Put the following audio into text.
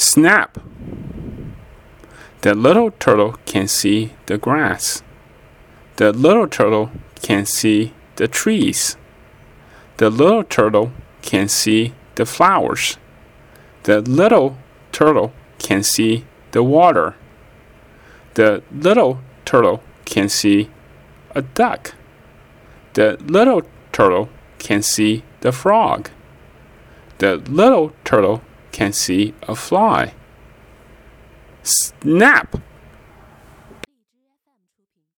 Snap! The little turtle can see the grass. The little turtle can see the trees. The little turtle can see the flowers. The little turtle can see the water. The little turtle can see a duck. The little turtle can see the frog. The little turtle can see a fly. Snap!